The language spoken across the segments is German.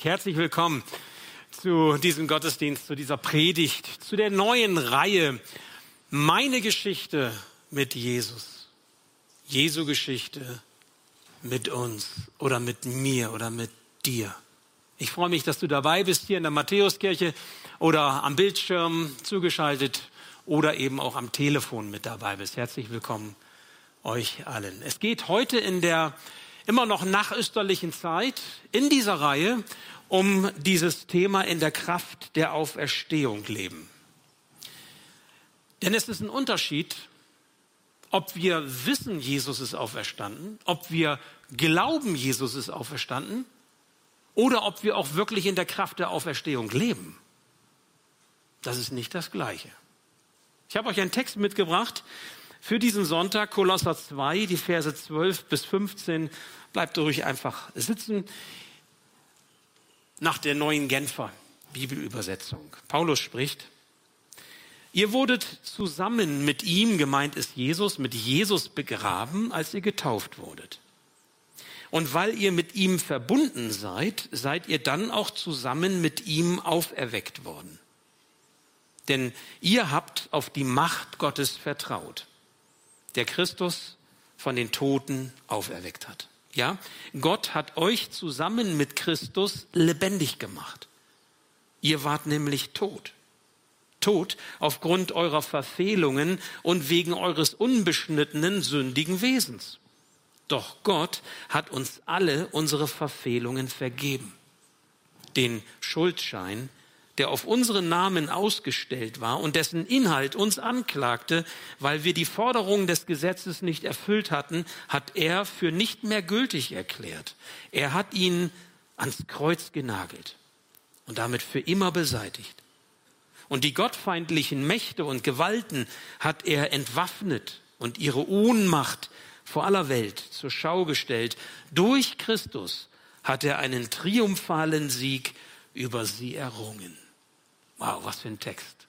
Herzlich willkommen zu diesem Gottesdienst, zu dieser Predigt, zu der neuen Reihe Meine Geschichte mit Jesus. Jesu Geschichte mit uns oder mit mir oder mit dir. Ich freue mich, dass du dabei bist hier in der Matthäuskirche oder am Bildschirm zugeschaltet oder eben auch am Telefon mit dabei bist. Herzlich willkommen euch allen. Es geht heute in der immer noch nachösterlichen Zeit in dieser Reihe um dieses Thema in der Kraft der Auferstehung leben. Denn es ist ein Unterschied, ob wir wissen, Jesus ist auferstanden, ob wir glauben, Jesus ist auferstanden oder ob wir auch wirklich in der Kraft der Auferstehung leben. Das ist nicht das Gleiche. Ich habe euch einen Text mitgebracht für diesen Sonntag, Kolosser 2, die Verse 12 bis 15. Bleibt ruhig einfach sitzen. Nach der neuen Genfer Bibelübersetzung. Paulus spricht, Ihr wurdet zusammen mit ihm, gemeint ist Jesus, mit Jesus begraben, als ihr getauft wurdet. Und weil ihr mit ihm verbunden seid, seid ihr dann auch zusammen mit ihm auferweckt worden. Denn ihr habt auf die Macht Gottes vertraut, der Christus von den Toten auferweckt hat. Ja, Gott hat euch zusammen mit Christus lebendig gemacht. Ihr wart nämlich tot. Tot aufgrund eurer Verfehlungen und wegen eures unbeschnittenen, sündigen Wesens. Doch Gott hat uns alle unsere Verfehlungen vergeben. Den Schuldschein, der auf unseren Namen ausgestellt war und dessen Inhalt uns anklagte, weil wir die Forderungen des Gesetzes nicht erfüllt hatten, hat er für nicht mehr gültig erklärt. Er hat ihn ans Kreuz genagelt und damit für immer beseitigt. Und die gottfeindlichen Mächte und Gewalten hat er entwaffnet und ihre Ohnmacht vor aller Welt zur Schau gestellt. Durch Christus hat er einen triumphalen Sieg über sie errungen. Wow, was für ein Text.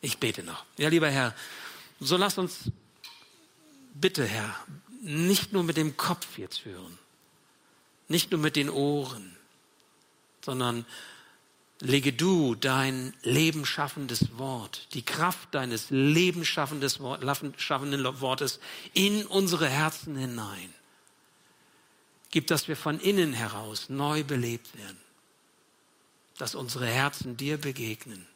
Ich bete noch. Ja, lieber Herr, so lass uns bitte, Herr, nicht nur mit dem Kopf jetzt hören, nicht nur mit den Ohren, sondern lege du dein lebenschaffendes Wort, die Kraft deines lebensschaffenden Wortes in unsere Herzen hinein. Gib, dass wir von innen heraus neu belebt werden dass unsere Herzen dir begegnen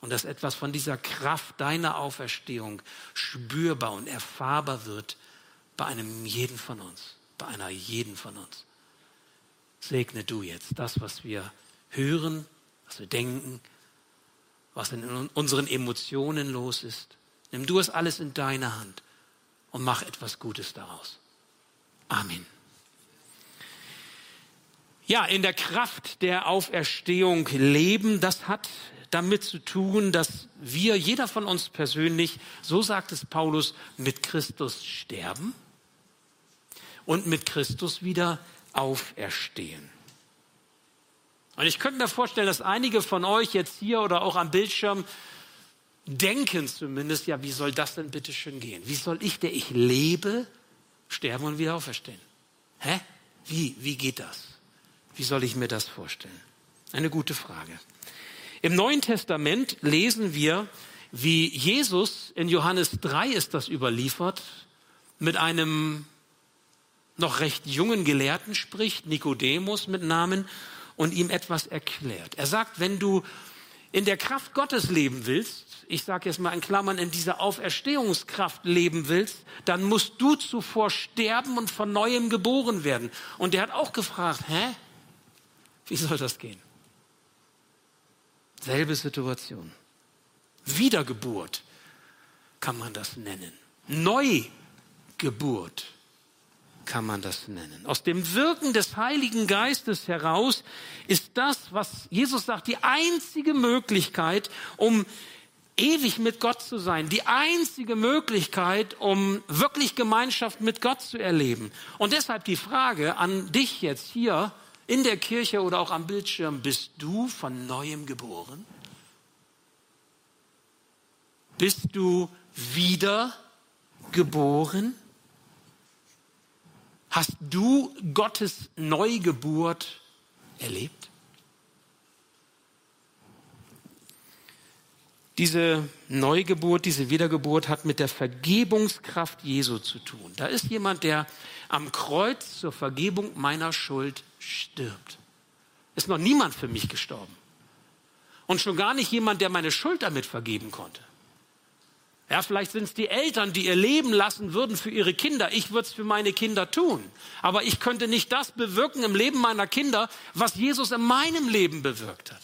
und dass etwas von dieser Kraft deiner Auferstehung spürbar und erfahrbar wird bei einem jeden von uns, bei einer jeden von uns. Segne du jetzt das, was wir hören, was wir denken, was in unseren Emotionen los ist. Nimm du es alles in deine Hand und mach etwas Gutes daraus. Amen. Ja, in der Kraft der Auferstehung leben, das hat damit zu tun, dass wir, jeder von uns persönlich, so sagt es Paulus, mit Christus sterben und mit Christus wieder auferstehen. Und ich könnte mir vorstellen, dass einige von euch jetzt hier oder auch am Bildschirm denken zumindest, ja, wie soll das denn bitte schön gehen? Wie soll ich, der ich lebe, sterben und wieder auferstehen? Hä? Wie, wie geht das? Wie soll ich mir das vorstellen? Eine gute Frage. Im Neuen Testament lesen wir, wie Jesus in Johannes 3 ist das überliefert, mit einem noch recht jungen Gelehrten spricht, Nikodemus mit Namen, und ihm etwas erklärt. Er sagt, wenn du in der Kraft Gottes leben willst, ich sage jetzt mal in Klammern, in dieser Auferstehungskraft leben willst, dann musst du zuvor sterben und von neuem geboren werden. Und er hat auch gefragt, hä? Wie soll das gehen? Selbe Situation. Wiedergeburt kann man das nennen. Neugeburt kann man das nennen. Aus dem Wirken des Heiligen Geistes heraus ist das, was Jesus sagt, die einzige Möglichkeit, um ewig mit Gott zu sein, die einzige Möglichkeit, um wirklich Gemeinschaft mit Gott zu erleben. Und deshalb die Frage an dich jetzt hier, in der Kirche oder auch am Bildschirm, bist du von neuem geboren? Bist du wieder geboren? Hast du Gottes Neugeburt erlebt? Diese Neugeburt, diese Wiedergeburt hat mit der Vergebungskraft Jesu zu tun. Da ist jemand, der am Kreuz zur Vergebung meiner Schuld stirbt. Ist noch niemand für mich gestorben. Und schon gar nicht jemand, der meine Schuld damit vergeben konnte. Ja, vielleicht sind es die Eltern, die ihr Leben lassen würden für ihre Kinder. Ich würde es für meine Kinder tun. Aber ich könnte nicht das bewirken im Leben meiner Kinder, was Jesus in meinem Leben bewirkt hat.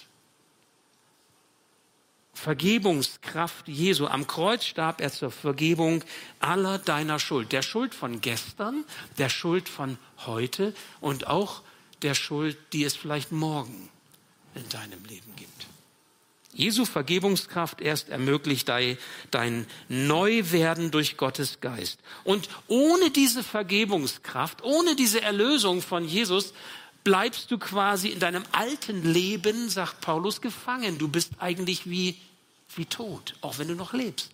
Vergebungskraft Jesu. Am Kreuz starb er zur Vergebung aller deiner Schuld. Der Schuld von gestern, der Schuld von heute und auch der Schuld, die es vielleicht morgen in deinem Leben gibt. Jesu Vergebungskraft erst ermöglicht dein Neuwerden durch Gottes Geist. Und ohne diese Vergebungskraft, ohne diese Erlösung von Jesus, bleibst du quasi in deinem alten Leben, sagt Paulus, gefangen. Du bist eigentlich wie wie tot, auch wenn du noch lebst.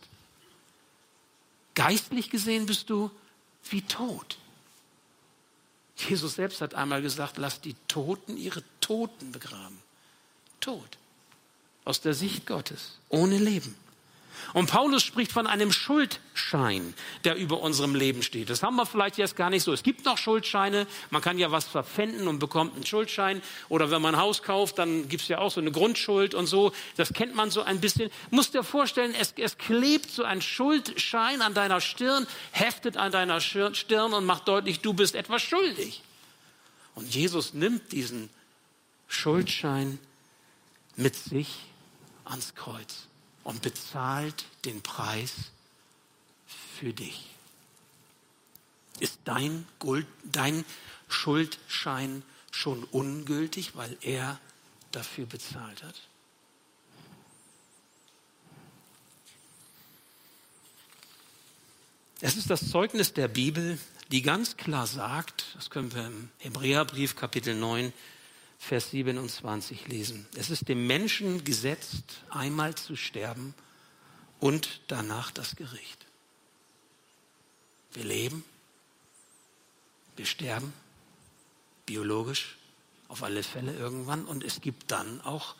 Geistlich gesehen bist du wie tot. Jesus selbst hat einmal gesagt, lass die Toten ihre Toten begraben. Tot. Aus der Sicht Gottes. Ohne Leben. Und Paulus spricht von einem Schuldschein, der über unserem Leben steht. Das haben wir vielleicht jetzt gar nicht so. Es gibt noch Schuldscheine. Man kann ja was verpfänden und bekommt einen Schuldschein. Oder wenn man ein Haus kauft, dann gibt es ja auch so eine Grundschuld und so. Das kennt man so ein bisschen. Musst dir vorstellen, es, es klebt so ein Schuldschein an deiner Stirn, heftet an deiner Stirn und macht deutlich, du bist etwas schuldig. Und Jesus nimmt diesen Schuldschein mit sich ans Kreuz und bezahlt den Preis für dich. Ist dein, Gold, dein Schuldschein schon ungültig, weil er dafür bezahlt hat? Es ist das Zeugnis der Bibel, die ganz klar sagt, das können wir im Hebräerbrief Kapitel 9 Vers 27 lesen. Es ist dem Menschen gesetzt, einmal zu sterben und danach das Gericht. Wir leben, wir sterben, biologisch, auf alle Fälle irgendwann, und es gibt dann auch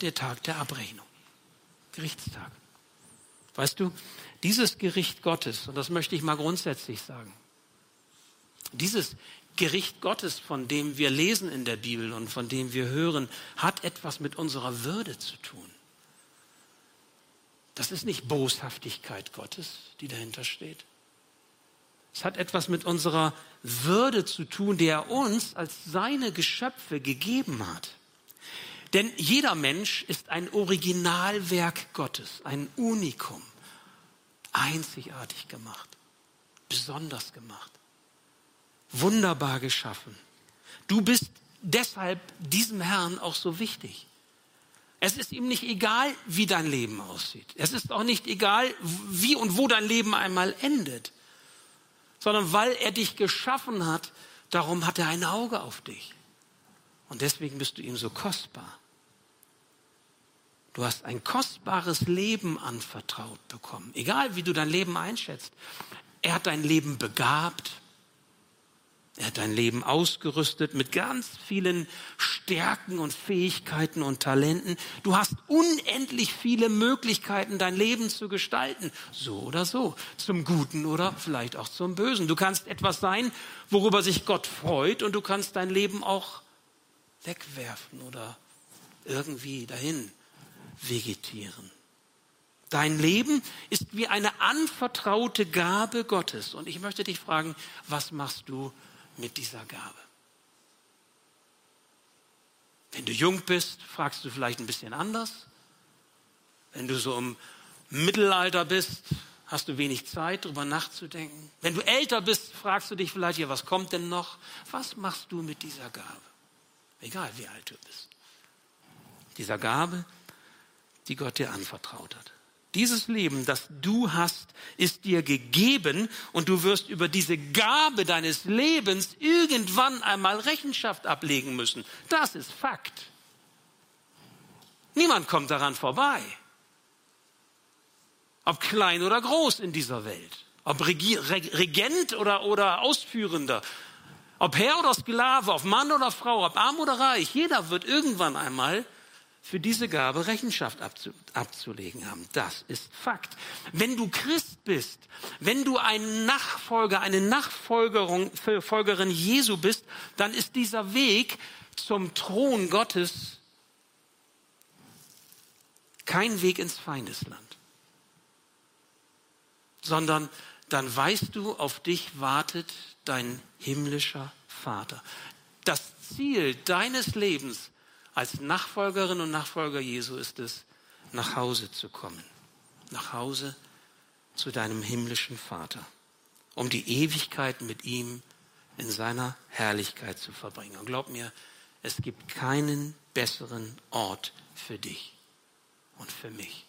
der Tag der Abrechnung, Gerichtstag. Weißt du, dieses Gericht Gottes, und das möchte ich mal grundsätzlich sagen, dieses Gericht Gottes, von dem wir lesen in der Bibel und von dem wir hören, hat etwas mit unserer Würde zu tun. Das ist nicht Boshaftigkeit Gottes, die dahinter steht. Es hat etwas mit unserer Würde zu tun, die er uns als seine Geschöpfe gegeben hat. Denn jeder Mensch ist ein Originalwerk Gottes, ein Unikum, einzigartig gemacht, besonders gemacht wunderbar geschaffen. Du bist deshalb diesem Herrn auch so wichtig. Es ist ihm nicht egal, wie dein Leben aussieht. Es ist auch nicht egal, wie und wo dein Leben einmal endet, sondern weil er dich geschaffen hat, darum hat er ein Auge auf dich. Und deswegen bist du ihm so kostbar. Du hast ein kostbares Leben anvertraut bekommen, egal wie du dein Leben einschätzt. Er hat dein Leben begabt, er hat dein Leben ausgerüstet mit ganz vielen Stärken und Fähigkeiten und Talenten. Du hast unendlich viele Möglichkeiten, dein Leben zu gestalten. So oder so. Zum Guten oder vielleicht auch zum Bösen. Du kannst etwas sein, worüber sich Gott freut und du kannst dein Leben auch wegwerfen oder irgendwie dahin vegetieren. Dein Leben ist wie eine anvertraute Gabe Gottes. Und ich möchte dich fragen, was machst du mit dieser Gabe. Wenn du jung bist, fragst du vielleicht ein bisschen anders. Wenn du so im Mittelalter bist, hast du wenig Zeit, darüber nachzudenken. Wenn du älter bist, fragst du dich vielleicht, ja, was kommt denn noch? Was machst du mit dieser Gabe? Egal wie alt du bist. Dieser Gabe, die Gott dir anvertraut hat. Dieses Leben, das du hast, ist dir gegeben und du wirst über diese Gabe deines Lebens irgendwann einmal Rechenschaft ablegen müssen. Das ist Fakt. Niemand kommt daran vorbei. Ob klein oder groß in dieser Welt. Ob Regent oder, oder Ausführender. Ob Herr oder Sklave, ob Mann oder Frau, ob arm oder reich, jeder wird irgendwann einmal für diese Gabe Rechenschaft abzulegen haben. Das ist Fakt. Wenn du Christ bist, wenn du ein Nachfolger, eine Nachfolgerin Jesu bist, dann ist dieser Weg zum Thron Gottes kein Weg ins Feindesland, sondern dann weißt du, auf dich wartet dein himmlischer Vater. Das Ziel deines Lebens als Nachfolgerin und Nachfolger Jesu ist es, nach Hause zu kommen. Nach Hause zu deinem himmlischen Vater, um die Ewigkeit mit ihm in seiner Herrlichkeit zu verbringen. Und glaub mir, es gibt keinen besseren Ort für dich und für mich.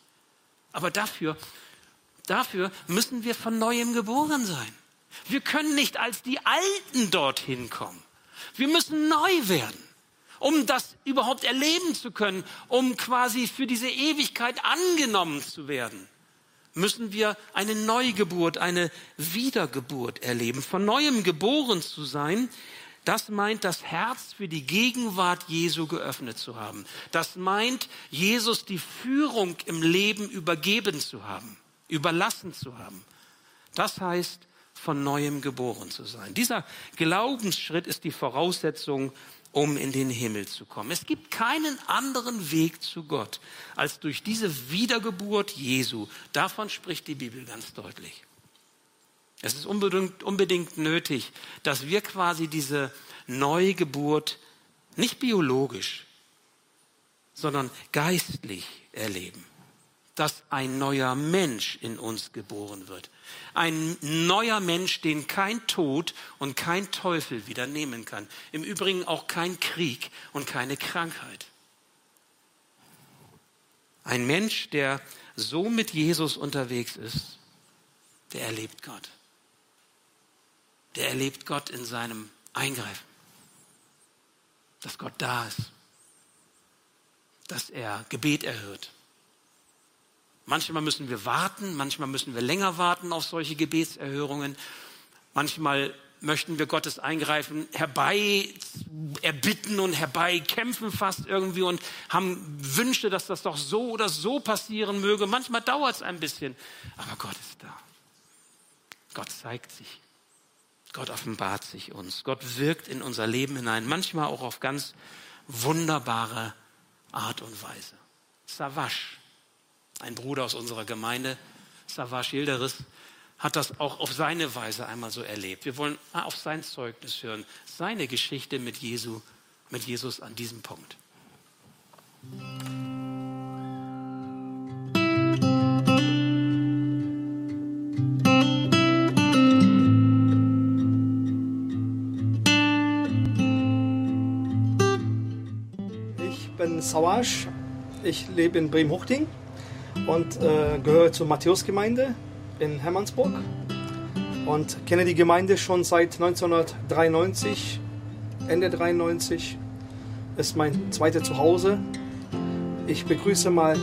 Aber dafür, dafür müssen wir von neuem geboren sein. Wir können nicht als die Alten dorthin kommen. Wir müssen neu werden um das überhaupt erleben zu können, um quasi für diese Ewigkeit angenommen zu werden, müssen wir eine Neugeburt, eine Wiedergeburt erleben. Von neuem geboren zu sein, das meint, das Herz für die Gegenwart Jesu geöffnet zu haben. Das meint, Jesus die Führung im Leben übergeben zu haben, überlassen zu haben. Das heißt, von neuem geboren zu sein. Dieser Glaubensschritt ist die Voraussetzung um in den Himmel zu kommen. Es gibt keinen anderen Weg zu Gott als durch diese Wiedergeburt Jesu. Davon spricht die Bibel ganz deutlich. Es ist unbedingt, unbedingt nötig, dass wir quasi diese Neugeburt nicht biologisch, sondern geistlich erleben dass ein neuer Mensch in uns geboren wird. Ein neuer Mensch, den kein Tod und kein Teufel wieder nehmen kann. Im Übrigen auch kein Krieg und keine Krankheit. Ein Mensch, der so mit Jesus unterwegs ist, der erlebt Gott. Der erlebt Gott in seinem Eingreifen. Dass Gott da ist. Dass er Gebet erhört Manchmal müssen wir warten, manchmal müssen wir länger warten auf solche Gebetserhörungen. Manchmal möchten wir Gottes Eingreifen herbei erbitten und herbei kämpfen fast irgendwie und haben Wünsche, dass das doch so oder so passieren möge. Manchmal dauert es ein bisschen, aber Gott ist da. Gott zeigt sich. Gott offenbart sich uns. Gott wirkt in unser Leben hinein, manchmal auch auf ganz wunderbare Art und Weise. Savasch ein Bruder aus unserer Gemeinde, Savas Schilderis, hat das auch auf seine Weise einmal so erlebt. Wir wollen auf sein Zeugnis hören, seine Geschichte mit, Jesu, mit Jesus an diesem Punkt. Ich bin Sawasch, ich lebe in Bremen-Huchting und äh, gehöre zur Matthäusgemeinde in Hermannsburg und kenne die Gemeinde schon seit 1993, Ende 93 ist mein zweites Zuhause. Ich begrüße mal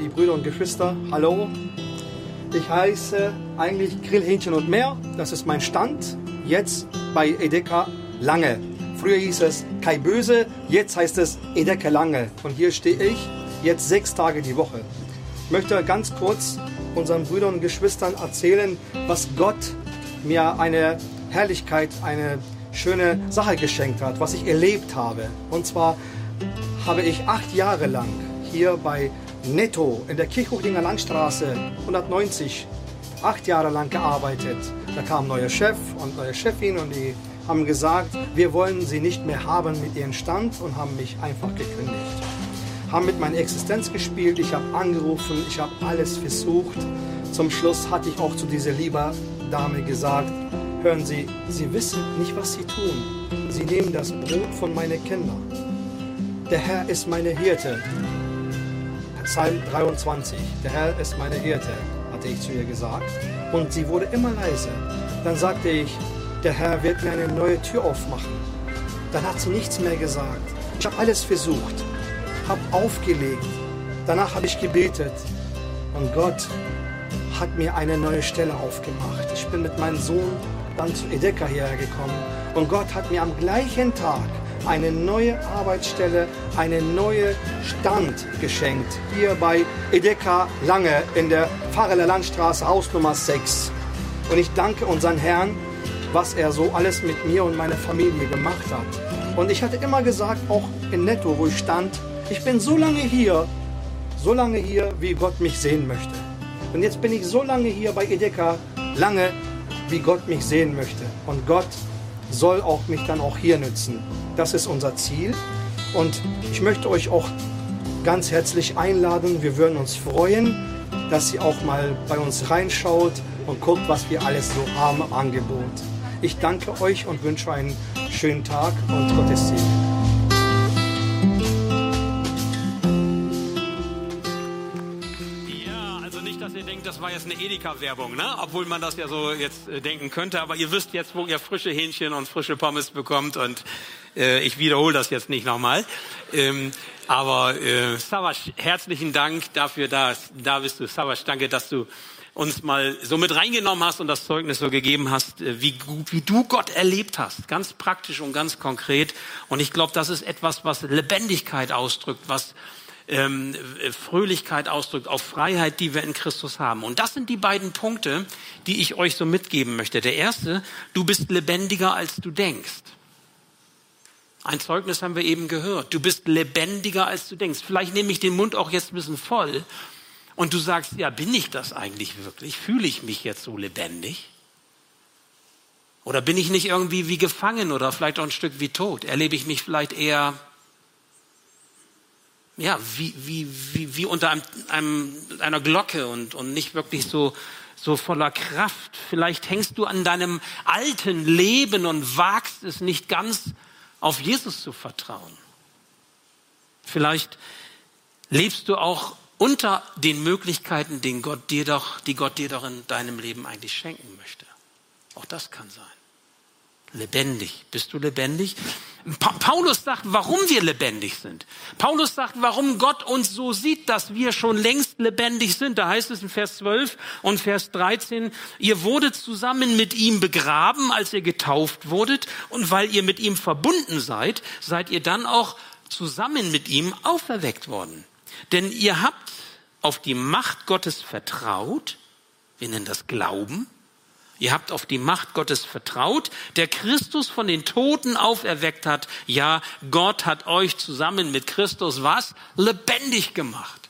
die Brüder und Geschwister. Hallo. Ich heiße eigentlich Grillhähnchen und mehr. Das ist mein Stand. Jetzt bei Edeka Lange. Früher hieß es Kai Böse, jetzt heißt es Edeka Lange. Und hier stehe ich jetzt sechs Tage die Woche. Ich möchte ganz kurz unseren Brüdern und Geschwistern erzählen, was Gott mir eine Herrlichkeit, eine schöne Sache geschenkt hat, was ich erlebt habe. Und zwar habe ich acht Jahre lang hier bei Netto in der Kirchhochdinger Landstraße 190 acht Jahre lang gearbeitet. Da kam ein neuer Chef und neue Chefin und die haben gesagt, wir wollen sie nicht mehr haben mit ihrem Stand und haben mich einfach gekündigt haben mit meiner Existenz gespielt, ich habe angerufen, ich habe alles versucht. Zum Schluss hatte ich auch zu dieser lieber Dame gesagt, hören Sie, Sie wissen nicht, was Sie tun. Sie nehmen das Brot von meinen Kindern. Der Herr ist meine Hirte. Psalm 23, der Herr ist meine Hirte, hatte ich zu ihr gesagt. Und sie wurde immer leiser. Dann sagte ich, der Herr wird mir eine neue Tür aufmachen. Dann hat sie nichts mehr gesagt. Ich habe alles versucht habe aufgelegt. Danach habe ich gebetet und Gott hat mir eine neue Stelle aufgemacht. Ich bin mit meinem Sohn dann zu Edeka hierher gekommen und Gott hat mir am gleichen Tag eine neue Arbeitsstelle, eine neue Stand geschenkt. Hier bei Edeka Lange in der Pfarreler Landstraße, Haus Nummer 6. Und ich danke unseren Herrn, was er so alles mit mir und meiner Familie gemacht hat. Und ich hatte immer gesagt, auch in Netto, wo ich stand, ich bin so lange hier, so lange hier, wie Gott mich sehen möchte. Und jetzt bin ich so lange hier bei Edeka, lange, wie Gott mich sehen möchte. Und Gott soll auch mich dann auch hier nützen. Das ist unser Ziel. Und ich möchte euch auch ganz herzlich einladen. Wir würden uns freuen, dass ihr auch mal bei uns reinschaut und guckt, was wir alles so haben im Angebot. Ich danke euch und wünsche einen schönen Tag und Gottes Segen. Jetzt eine Edeka-Werbung, ne? obwohl man das ja so jetzt äh, denken könnte. Aber ihr wisst jetzt, wo ihr frische Hähnchen und frische Pommes bekommt. Und äh, ich wiederhole das jetzt nicht nochmal. Ähm, aber äh, Savasch, herzlichen Dank dafür, dass, da bist du. Savasch, danke, dass du uns mal so mit reingenommen hast und das Zeugnis so gegeben hast, äh, wie, wie du Gott erlebt hast. Ganz praktisch und ganz konkret. Und ich glaube, das ist etwas, was Lebendigkeit ausdrückt, was ähm, Fröhlichkeit ausdrückt, auf Freiheit, die wir in Christus haben. Und das sind die beiden Punkte, die ich euch so mitgeben möchte. Der erste, du bist lebendiger, als du denkst. Ein Zeugnis haben wir eben gehört. Du bist lebendiger, als du denkst. Vielleicht nehme ich den Mund auch jetzt ein bisschen voll und du sagst, ja, bin ich das eigentlich wirklich? Fühle ich mich jetzt so lebendig? Oder bin ich nicht irgendwie wie gefangen oder vielleicht auch ein Stück wie tot? Erlebe ich mich vielleicht eher ja, wie, wie, wie, wie unter einem, einem, einer Glocke und, und nicht wirklich so, so voller Kraft. Vielleicht hängst du an deinem alten Leben und wagst es nicht ganz auf Jesus zu vertrauen. Vielleicht lebst du auch unter den Möglichkeiten, den Gott dir doch, die Gott dir doch in deinem Leben eigentlich schenken möchte. Auch das kann sein. Lebendig. Bist du lebendig? Pa Paulus sagt, warum wir lebendig sind. Paulus sagt, warum Gott uns so sieht, dass wir schon längst lebendig sind. Da heißt es in Vers 12 und Vers 13, ihr wurdet zusammen mit ihm begraben, als ihr getauft wurdet. Und weil ihr mit ihm verbunden seid, seid ihr dann auch zusammen mit ihm auferweckt worden. Denn ihr habt auf die Macht Gottes vertraut. Wir nennen das Glauben Ihr habt auf die Macht Gottes vertraut, der Christus von den Toten auferweckt hat. Ja, Gott hat euch zusammen mit Christus was? Lebendig gemacht.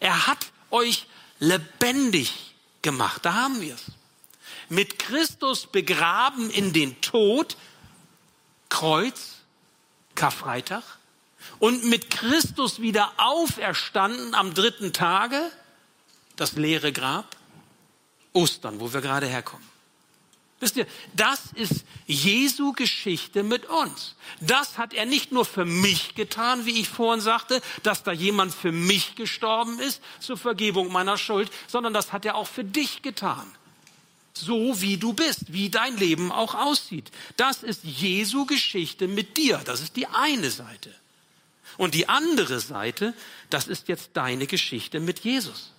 Er hat euch lebendig gemacht. Da haben wir es. Mit Christus begraben in den Tod, Kreuz, Karfreitag, und mit Christus wieder auferstanden am dritten Tage, das leere Grab, Ostern, wo wir gerade herkommen. Wisst ihr, das ist Jesu Geschichte mit uns. Das hat er nicht nur für mich getan, wie ich vorhin sagte, dass da jemand für mich gestorben ist zur Vergebung meiner Schuld, sondern das hat er auch für dich getan. So wie du bist, wie dein Leben auch aussieht. Das ist Jesu Geschichte mit dir. Das ist die eine Seite. Und die andere Seite, das ist jetzt deine Geschichte mit Jesus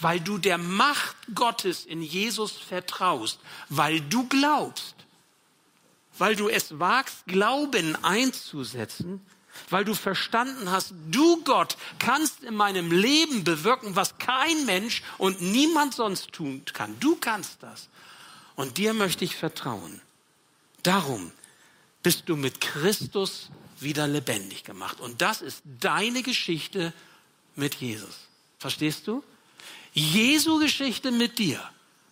weil du der Macht Gottes in Jesus vertraust, weil du glaubst, weil du es wagst, Glauben einzusetzen, weil du verstanden hast, du Gott kannst in meinem Leben bewirken, was kein Mensch und niemand sonst tun kann. Du kannst das. Und dir möchte ich vertrauen. Darum bist du mit Christus wieder lebendig gemacht. Und das ist deine Geschichte mit Jesus. Verstehst du? Jesu Geschichte mit dir,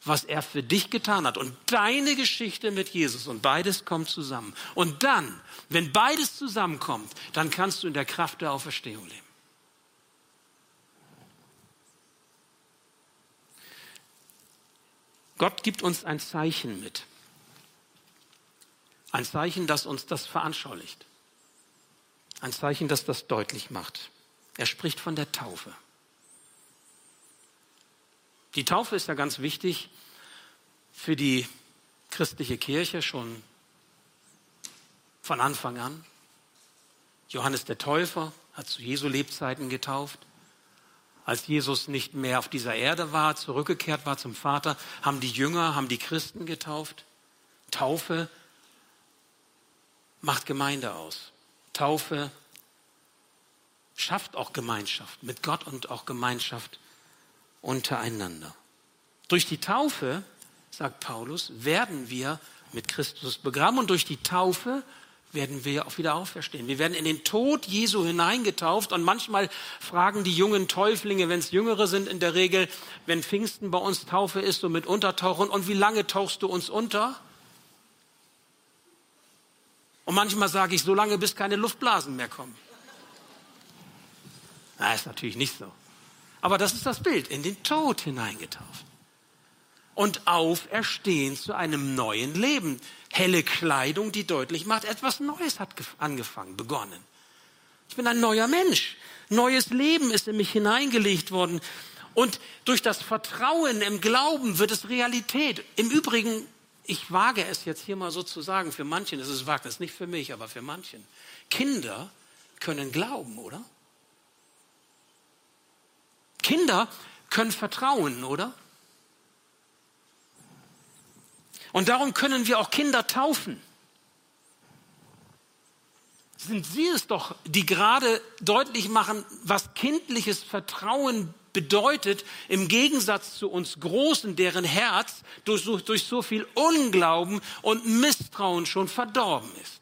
was er für dich getan hat und deine Geschichte mit Jesus und beides kommt zusammen. Und dann, wenn beides zusammenkommt, dann kannst du in der Kraft der Auferstehung leben. Gott gibt uns ein Zeichen mit. Ein Zeichen, das uns das veranschaulicht. Ein Zeichen, das das deutlich macht. Er spricht von der Taufe. Die Taufe ist ja ganz wichtig für die christliche Kirche schon von Anfang an. Johannes der Täufer hat zu Jesu Lebzeiten getauft. Als Jesus nicht mehr auf dieser Erde war, zurückgekehrt war zum Vater, haben die Jünger, haben die Christen getauft. Taufe macht Gemeinde aus. Taufe schafft auch Gemeinschaft mit Gott und auch Gemeinschaft untereinander. Durch die Taufe, sagt Paulus, werden wir mit Christus begraben und durch die Taufe werden wir auch wieder auferstehen. Wir werden in den Tod Jesu hineingetauft und manchmal fragen die jungen Täuflinge, wenn es Jüngere sind in der Regel, wenn Pfingsten bei uns Taufe ist, so mit Untertauchen, und wie lange tauchst du uns unter? Und manchmal sage ich, so lange, bis keine Luftblasen mehr kommen. Na, ist natürlich nicht so. Aber das ist das Bild, in den Tod hineingetauft. Und auferstehen zu einem neuen Leben. Helle Kleidung, die deutlich macht, etwas Neues hat angefangen, begonnen. Ich bin ein neuer Mensch. Neues Leben ist in mich hineingelegt worden. Und durch das Vertrauen im Glauben wird es Realität. Im Übrigen, ich wage es jetzt hier mal so zu sagen, für manchen ist es Wagnis, nicht für mich, aber für manchen. Kinder können glauben, oder? Kinder können vertrauen, oder? Und darum können wir auch Kinder taufen. Sind Sie es doch, die gerade deutlich machen, was kindliches Vertrauen bedeutet, im Gegensatz zu uns Großen, deren Herz durch, durch so viel Unglauben und Misstrauen schon verdorben ist.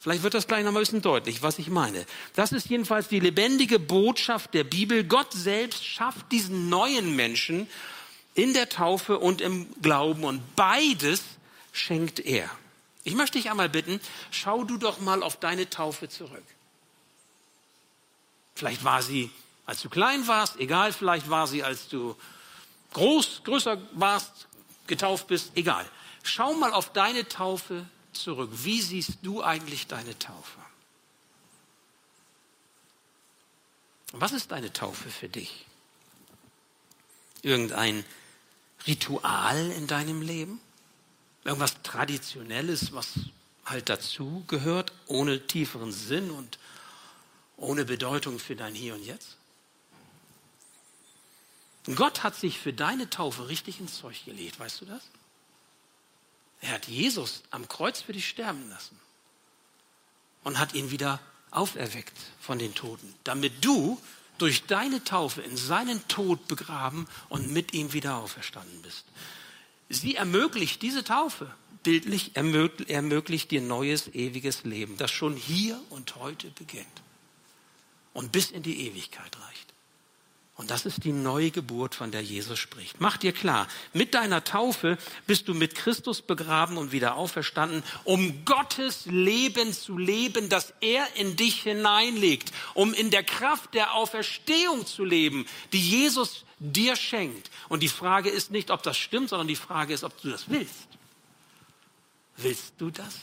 Vielleicht wird das gleich noch ein bisschen deutlich, was ich meine. Das ist jedenfalls die lebendige Botschaft der Bibel. Gott selbst schafft diesen neuen Menschen in der Taufe und im Glauben und beides schenkt er. Ich möchte dich einmal bitten, schau du doch mal auf deine Taufe zurück. Vielleicht war sie, als du klein warst, egal, vielleicht war sie, als du groß, größer warst, getauft bist, egal. Schau mal auf deine Taufe zurück. Wie siehst du eigentlich deine Taufe? Was ist deine Taufe für dich? Irgendein Ritual in deinem Leben? Irgendwas Traditionelles, was halt dazu gehört, ohne tieferen Sinn und ohne Bedeutung für dein Hier und Jetzt? Gott hat sich für deine Taufe richtig ins Zeug gelegt, weißt du das? Er hat Jesus am Kreuz für dich sterben lassen und hat ihn wieder auferweckt von den Toten, damit du durch deine Taufe in seinen Tod begraben und mit ihm wieder auferstanden bist. Sie ermöglicht diese Taufe, bildlich ermöglicht dir neues, ewiges Leben, das schon hier und heute beginnt und bis in die Ewigkeit reicht. Und das ist die neue Geburt, von der Jesus spricht. Mach dir klar, mit deiner Taufe bist du mit Christus begraben und wieder auferstanden, um Gottes Leben zu leben, das er in dich hineinlegt, um in der Kraft der Auferstehung zu leben, die Jesus dir schenkt. Und die Frage ist nicht, ob das stimmt, sondern die Frage ist, ob du das willst. Willst du das?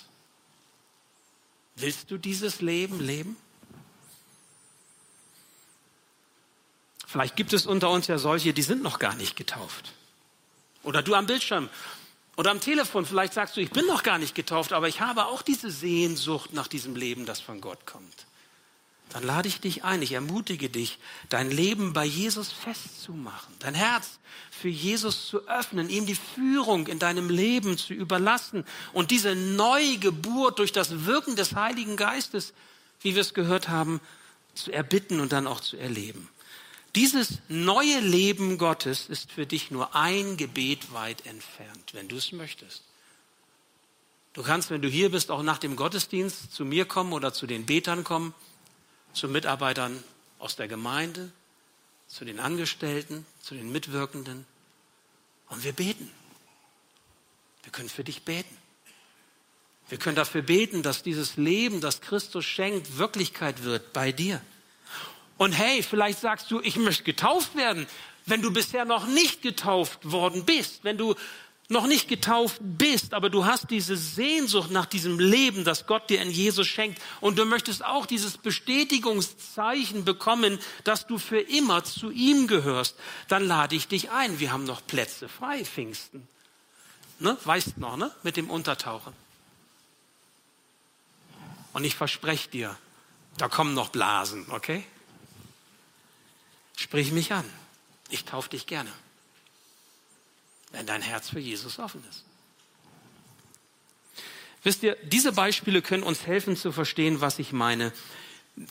Willst du dieses Leben leben? Vielleicht gibt es unter uns ja solche, die sind noch gar nicht getauft. Oder du am Bildschirm oder am Telefon, vielleicht sagst du, ich bin noch gar nicht getauft, aber ich habe auch diese Sehnsucht nach diesem Leben, das von Gott kommt. Dann lade ich dich ein, ich ermutige dich, dein Leben bei Jesus festzumachen, dein Herz für Jesus zu öffnen, ihm die Führung in deinem Leben zu überlassen und diese Neugeburt durch das Wirken des Heiligen Geistes, wie wir es gehört haben, zu erbitten und dann auch zu erleben. Dieses neue Leben Gottes ist für dich nur ein Gebet weit entfernt, wenn du es möchtest. Du kannst, wenn du hier bist, auch nach dem Gottesdienst zu mir kommen oder zu den Betern kommen, zu Mitarbeitern aus der Gemeinde, zu den Angestellten, zu den Mitwirkenden. Und wir beten. Wir können für dich beten. Wir können dafür beten, dass dieses Leben, das Christus schenkt, Wirklichkeit wird bei dir. Und hey, vielleicht sagst du, ich möchte getauft werden. Wenn du bisher noch nicht getauft worden bist, wenn du noch nicht getauft bist, aber du hast diese Sehnsucht nach diesem Leben, das Gott dir in Jesus schenkt, und du möchtest auch dieses Bestätigungszeichen bekommen, dass du für immer zu ihm gehörst, dann lade ich dich ein. Wir haben noch Plätze frei, Pfingsten. Ne? Weißt noch, ne? Mit dem Untertauchen. Und ich verspreche dir, da kommen noch Blasen, okay? Sprich mich an. Ich taufe dich gerne. Wenn dein Herz für Jesus offen ist. Wisst ihr, diese Beispiele können uns helfen zu verstehen, was ich meine.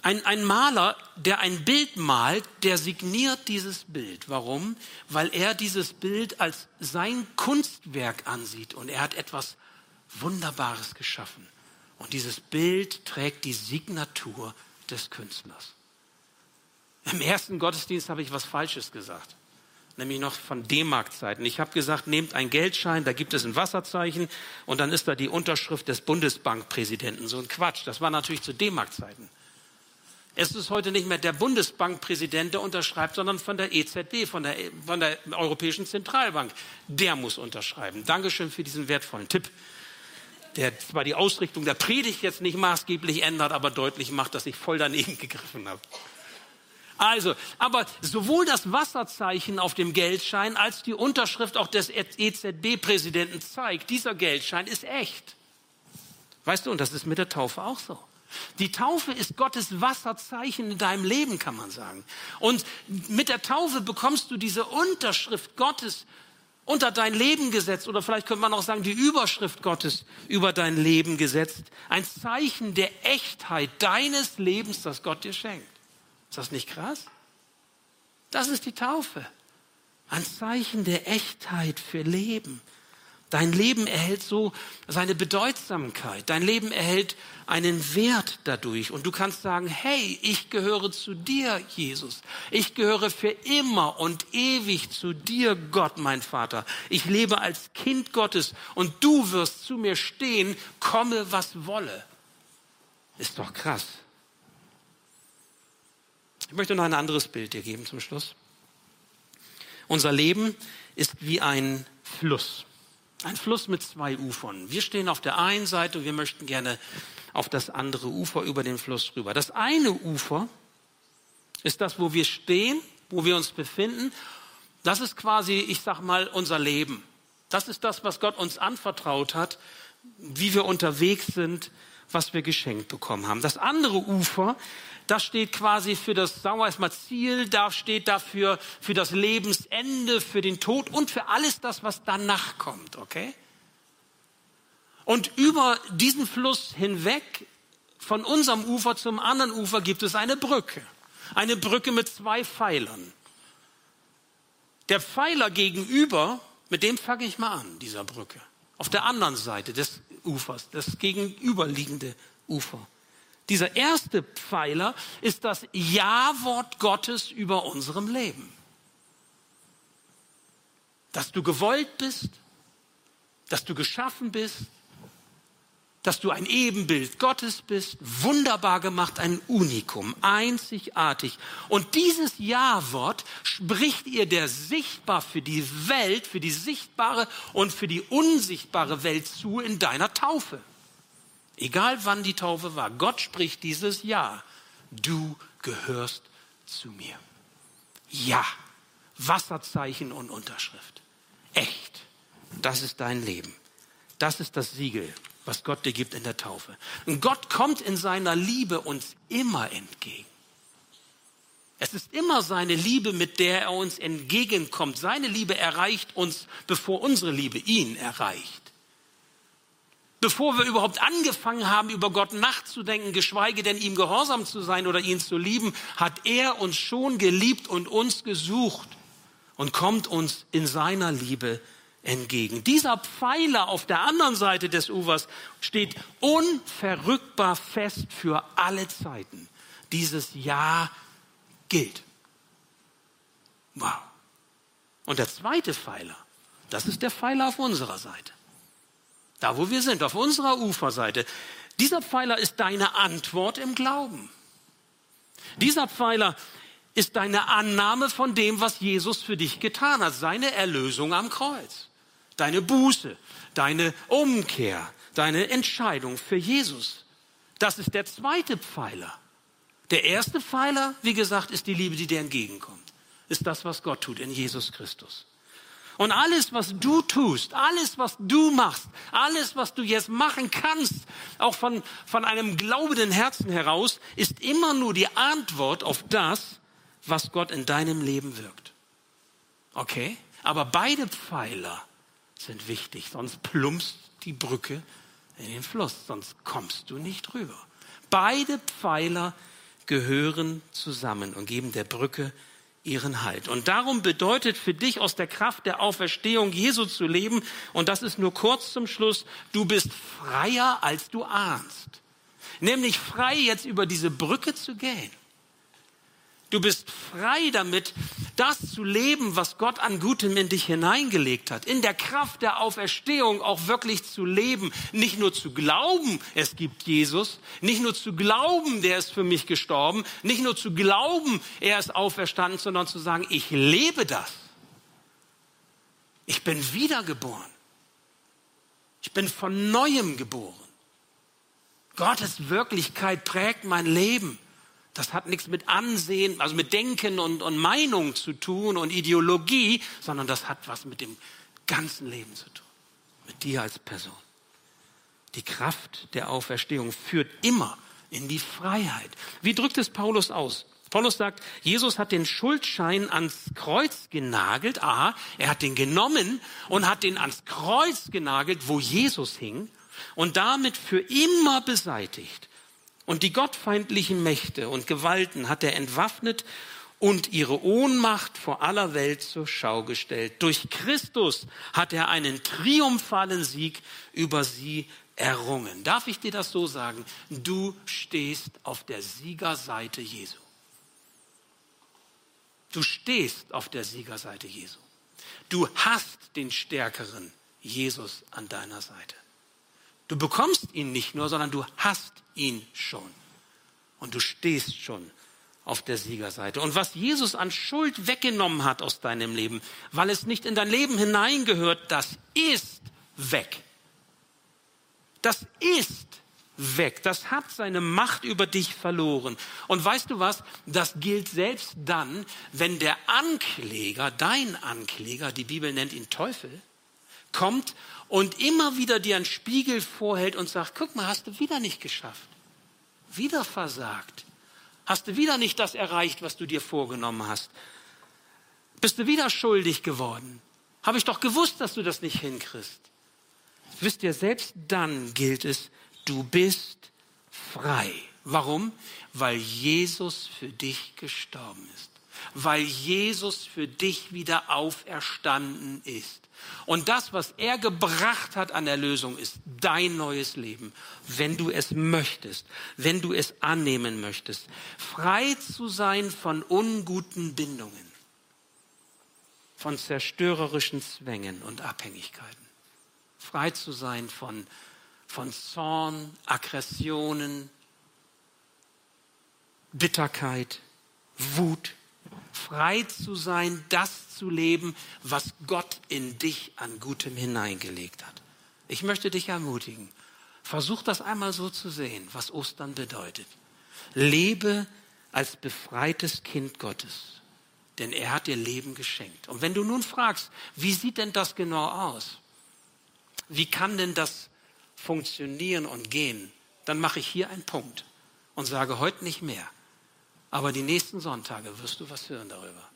Ein, ein Maler, der ein Bild malt, der signiert dieses Bild. Warum? Weil er dieses Bild als sein Kunstwerk ansieht und er hat etwas Wunderbares geschaffen. Und dieses Bild trägt die Signatur des Künstlers. Im ersten Gottesdienst habe ich was Falsches gesagt nämlich noch von D-Mark-Zeiten. Ich habe gesagt, nehmt einen Geldschein, da gibt es ein Wasserzeichen und dann ist da die Unterschrift des Bundesbankpräsidenten. So ein Quatsch. Das war natürlich zu D-Mark-Zeiten. Es ist heute nicht mehr der Bundesbankpräsident, der unterschreibt, sondern von der EZB, von der, von der Europäischen Zentralbank. Der muss unterschreiben. Dankeschön für diesen wertvollen Tipp, der zwar die Ausrichtung der Predigt jetzt nicht maßgeblich ändert, aber deutlich macht, dass ich voll daneben gegriffen habe. Also, aber sowohl das Wasserzeichen auf dem Geldschein als die Unterschrift auch des EZB-Präsidenten zeigt, dieser Geldschein ist echt. Weißt du, und das ist mit der Taufe auch so. Die Taufe ist Gottes Wasserzeichen in deinem Leben, kann man sagen. Und mit der Taufe bekommst du diese Unterschrift Gottes unter dein Leben gesetzt oder vielleicht könnte man auch sagen, die Überschrift Gottes über dein Leben gesetzt. Ein Zeichen der Echtheit deines Lebens, das Gott dir schenkt. Ist das nicht krass? Das ist die Taufe. Ein Zeichen der Echtheit für Leben. Dein Leben erhält so seine Bedeutsamkeit. Dein Leben erhält einen Wert dadurch. Und du kannst sagen, hey, ich gehöre zu dir, Jesus. Ich gehöre für immer und ewig zu dir, Gott, mein Vater. Ich lebe als Kind Gottes und du wirst zu mir stehen, komme was wolle. Ist doch krass. Ich möchte noch ein anderes Bild dir geben zum Schluss. Unser Leben ist wie ein Fluss. Ein Fluss mit zwei Ufern. Wir stehen auf der einen Seite und wir möchten gerne auf das andere Ufer über den Fluss rüber. Das eine Ufer ist das, wo wir stehen, wo wir uns befinden. Das ist quasi, ich sag mal, unser Leben. Das ist das, was Gott uns anvertraut hat, wie wir unterwegs sind, was wir geschenkt bekommen haben. Das andere Ufer das steht quasi für das, sagen wir mal, Ziel, da steht dafür für das Lebensende, für den Tod und für alles das, was danach kommt, okay? Und über diesen Fluss hinweg, von unserem Ufer zum anderen Ufer, gibt es eine Brücke. Eine Brücke mit zwei Pfeilern. Der Pfeiler gegenüber, mit dem fange ich mal an, dieser Brücke. Auf der anderen Seite des Ufers, das gegenüberliegende Ufer. Dieser erste Pfeiler ist das Ja-Wort Gottes über unserem Leben. Dass du gewollt bist, dass du geschaffen bist, dass du ein Ebenbild Gottes bist, wunderbar gemacht, ein Unikum, einzigartig. Und dieses Ja-Wort spricht ihr der sichtbar für die Welt, für die sichtbare und für die unsichtbare Welt zu in deiner Taufe. Egal wann die Taufe war, Gott spricht dieses Ja. Du gehörst zu mir. Ja. Wasserzeichen und Unterschrift. Echt. Das ist dein Leben. Das ist das Siegel, was Gott dir gibt in der Taufe. Und Gott kommt in seiner Liebe uns immer entgegen. Es ist immer seine Liebe, mit der er uns entgegenkommt. Seine Liebe erreicht uns, bevor unsere Liebe ihn erreicht bevor wir überhaupt angefangen haben, über Gott nachzudenken, geschweige denn ihm gehorsam zu sein oder ihn zu lieben, hat er uns schon geliebt und uns gesucht und kommt uns in seiner Liebe entgegen. Dieser Pfeiler auf der anderen Seite des Ufers steht unverrückbar fest für alle Zeiten. Dieses Ja gilt. Wow. Und der zweite Pfeiler, das ist der Pfeiler auf unserer Seite. Da, wo wir sind, auf unserer Uferseite. Dieser Pfeiler ist deine Antwort im Glauben. Dieser Pfeiler ist deine Annahme von dem, was Jesus für dich getan hat, seine Erlösung am Kreuz, deine Buße, deine Umkehr, deine Entscheidung für Jesus. Das ist der zweite Pfeiler. Der erste Pfeiler, wie gesagt, ist die Liebe, die dir entgegenkommt. Ist das, was Gott tut in Jesus Christus. Und alles, was du tust, alles, was du machst, alles, was du jetzt machen kannst, auch von, von einem glaubenden Herzen heraus, ist immer nur die Antwort auf das, was Gott in deinem Leben wirkt. Okay? Aber beide Pfeiler sind wichtig, sonst plumpst die Brücke in den Fluss, sonst kommst du nicht rüber. Beide Pfeiler gehören zusammen und geben der Brücke ihren Halt. Und darum bedeutet für dich aus der Kraft der Auferstehung Jesu zu leben, und das ist nur kurz zum Schluss, du bist freier, als du ahnst. Nämlich frei, jetzt über diese Brücke zu gehen. Du bist frei damit, das zu leben, was Gott an Gutem in dich hineingelegt hat. In der Kraft der Auferstehung auch wirklich zu leben. Nicht nur zu glauben, es gibt Jesus. Nicht nur zu glauben, der ist für mich gestorben. Nicht nur zu glauben, er ist auferstanden, sondern zu sagen, ich lebe das. Ich bin wiedergeboren. Ich bin von neuem geboren. Gottes Wirklichkeit prägt mein Leben. Das hat nichts mit Ansehen, also mit Denken und, und Meinung zu tun und Ideologie, sondern das hat was mit dem ganzen Leben zu tun. Mit dir als Person. Die Kraft der Auferstehung führt immer in die Freiheit. Wie drückt es Paulus aus? Paulus sagt, Jesus hat den Schuldschein ans Kreuz genagelt. Aha, er hat den genommen und hat den ans Kreuz genagelt, wo Jesus hing und damit für immer beseitigt. Und die gottfeindlichen Mächte und Gewalten hat er entwaffnet und ihre Ohnmacht vor aller Welt zur Schau gestellt. Durch Christus hat er einen triumphalen Sieg über sie errungen. Darf ich dir das so sagen? Du stehst auf der Siegerseite Jesu. Du stehst auf der Siegerseite Jesu. Du hast den stärkeren Jesus an deiner Seite. Du bekommst ihn nicht nur, sondern du hast ihn schon. Und du stehst schon auf der Siegerseite. Und was Jesus an Schuld weggenommen hat aus deinem Leben, weil es nicht in dein Leben hineingehört, das ist weg. Das ist weg. Das hat seine Macht über dich verloren. Und weißt du was? Das gilt selbst dann, wenn der Ankläger, dein Ankläger, die Bibel nennt ihn Teufel, kommt und immer wieder dir einen Spiegel vorhält und sagt, guck mal, hast du wieder nicht geschafft. Wieder versagt. Hast du wieder nicht das erreicht, was du dir vorgenommen hast. Bist du wieder schuldig geworden. Habe ich doch gewusst, dass du das nicht hinkriegst. Wisst ihr, selbst dann gilt es, du bist frei. Warum? Weil Jesus für dich gestorben ist. Weil Jesus für dich wieder auferstanden ist. Und das, was er gebracht hat an Erlösung, ist dein neues Leben, wenn du es möchtest, wenn du es annehmen möchtest. Frei zu sein von unguten Bindungen, von zerstörerischen Zwängen und Abhängigkeiten. Frei zu sein von, von Zorn, Aggressionen, Bitterkeit, Wut. Frei zu sein, das zu leben, was Gott in dich an Gutem hineingelegt hat. Ich möchte dich ermutigen. Versuch das einmal so zu sehen, was Ostern bedeutet. Lebe als befreites Kind Gottes, denn er hat dir Leben geschenkt. Und wenn du nun fragst, wie sieht denn das genau aus? Wie kann denn das funktionieren und gehen? Dann mache ich hier einen Punkt und sage heute nicht mehr. Aber die nächsten Sonntage wirst du was hören darüber.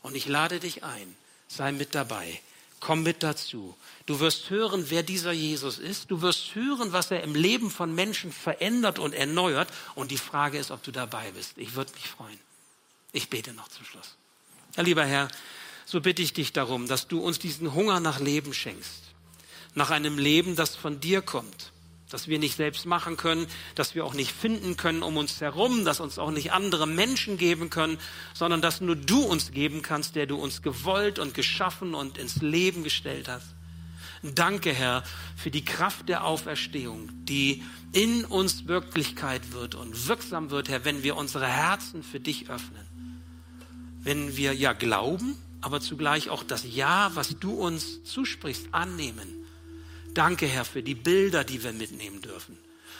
Und ich lade dich ein, sei mit dabei. Komm mit dazu. Du wirst hören, wer dieser Jesus ist. Du wirst hören, was er im Leben von Menschen verändert und erneuert. Und die Frage ist, ob du dabei bist. Ich würde mich freuen. Ich bete noch zum Schluss. Ja, lieber Herr, so bitte ich dich darum, dass du uns diesen Hunger nach Leben schenkst. Nach einem Leben, das von dir kommt das wir nicht selbst machen können, das wir auch nicht finden können um uns herum, das uns auch nicht andere Menschen geben können, sondern dass nur du uns geben kannst, der du uns gewollt und geschaffen und ins Leben gestellt hast. Danke, Herr, für die Kraft der Auferstehung, die in uns Wirklichkeit wird und wirksam wird, Herr, wenn wir unsere Herzen für dich öffnen. Wenn wir ja glauben, aber zugleich auch das Ja, was du uns zusprichst, annehmen Danke, Herr, für die Bilder, die wir mitnehmen dürfen,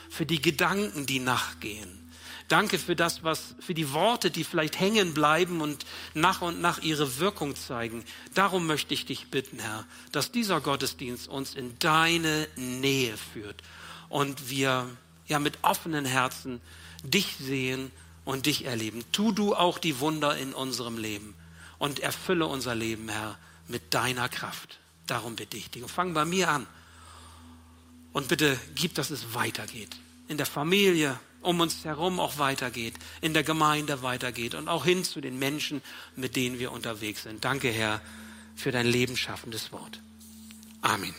für die Gedanken, die nachgehen. Danke für das, was, für die Worte, die vielleicht hängen bleiben und nach und nach ihre Wirkung zeigen. Darum möchte ich dich bitten, Herr, dass dieser Gottesdienst uns in deine Nähe führt und wir ja mit offenen Herzen dich sehen und dich erleben. Tu du auch die Wunder in unserem Leben und erfülle unser Leben, Herr, mit deiner Kraft. Darum bitte ich dich. Und fang bei mir an Und bitte gib, dass es weitergeht. In der Familie, um uns herum auch weitergeht, in der Gemeinde weitergeht und auch hin zu den Menschen, mit denen wir unterwegs sind. Danke, Herr, für dein Leben schaffendes Wort. Amen.